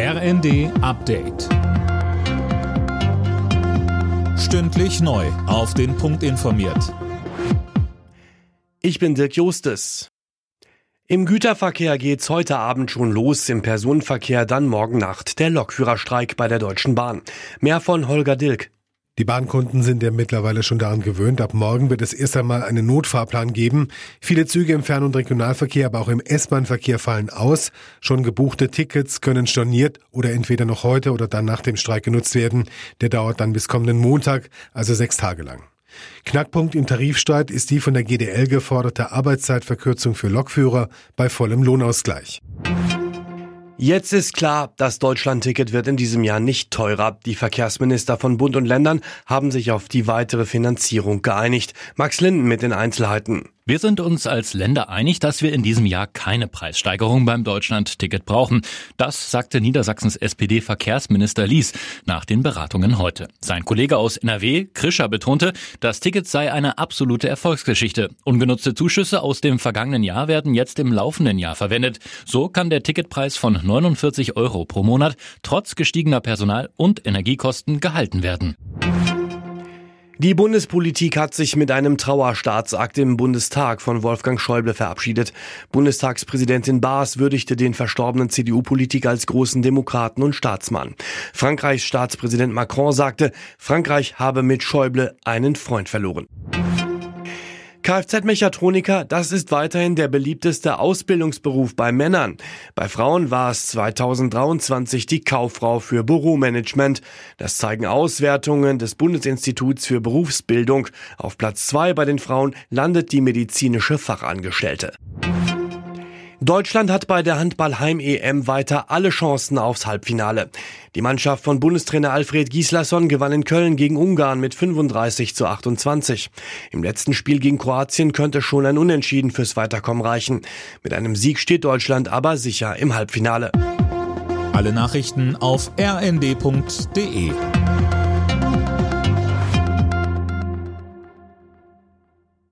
RND Update. Stündlich neu. Auf den Punkt informiert. Ich bin Dirk Jostes. Im Güterverkehr geht's heute Abend schon los, im Personenverkehr dann morgen Nacht. Der Lokführerstreik bei der Deutschen Bahn. Mehr von Holger Dilk. Die Bahnkunden sind ja mittlerweile schon daran gewöhnt. Ab morgen wird es erst einmal einen Notfahrplan geben. Viele Züge im Fern- und Regionalverkehr, aber auch im S-Bahn-Verkehr fallen aus. Schon gebuchte Tickets können storniert oder entweder noch heute oder dann nach dem Streik genutzt werden. Der dauert dann bis kommenden Montag, also sechs Tage lang. Knackpunkt im Tarifstreit ist die von der GDL geforderte Arbeitszeitverkürzung für Lokführer bei vollem Lohnausgleich. Jetzt ist klar, das Deutschlandticket wird in diesem Jahr nicht teurer. Die Verkehrsminister von Bund und Ländern haben sich auf die weitere Finanzierung geeinigt. Max Linden mit den Einzelheiten. Wir sind uns als Länder einig, dass wir in diesem Jahr keine Preissteigerung beim Deutschland-Ticket brauchen. Das sagte Niedersachsens SPD-Verkehrsminister Lies nach den Beratungen heute. Sein Kollege aus NRW, Krischer, betonte, das Ticket sei eine absolute Erfolgsgeschichte. Ungenutzte Zuschüsse aus dem vergangenen Jahr werden jetzt im laufenden Jahr verwendet. So kann der Ticketpreis von 49 Euro pro Monat trotz gestiegener Personal- und Energiekosten gehalten werden. Die Bundespolitik hat sich mit einem Trauerstaatsakt im Bundestag von Wolfgang Schäuble verabschiedet. Bundestagspräsidentin Baas würdigte den verstorbenen CDU-Politiker als großen Demokraten und Staatsmann. Frankreichs Staatspräsident Macron sagte, Frankreich habe mit Schäuble einen Freund verloren. Kfz-Mechatroniker, das ist weiterhin der beliebteste Ausbildungsberuf bei Männern. Bei Frauen war es 2023 die Kauffrau für Büromanagement. Das zeigen Auswertungen des Bundesinstituts für Berufsbildung. Auf Platz zwei bei den Frauen landet die medizinische Fachangestellte. Deutschland hat bei der Handball-Heim-EM weiter alle Chancen aufs Halbfinale. Die Mannschaft von Bundestrainer Alfred Gislason gewann in Köln gegen Ungarn mit 35 zu 28. Im letzten Spiel gegen Kroatien könnte schon ein Unentschieden fürs Weiterkommen reichen. Mit einem Sieg steht Deutschland aber sicher im Halbfinale. Alle Nachrichten auf rnd.de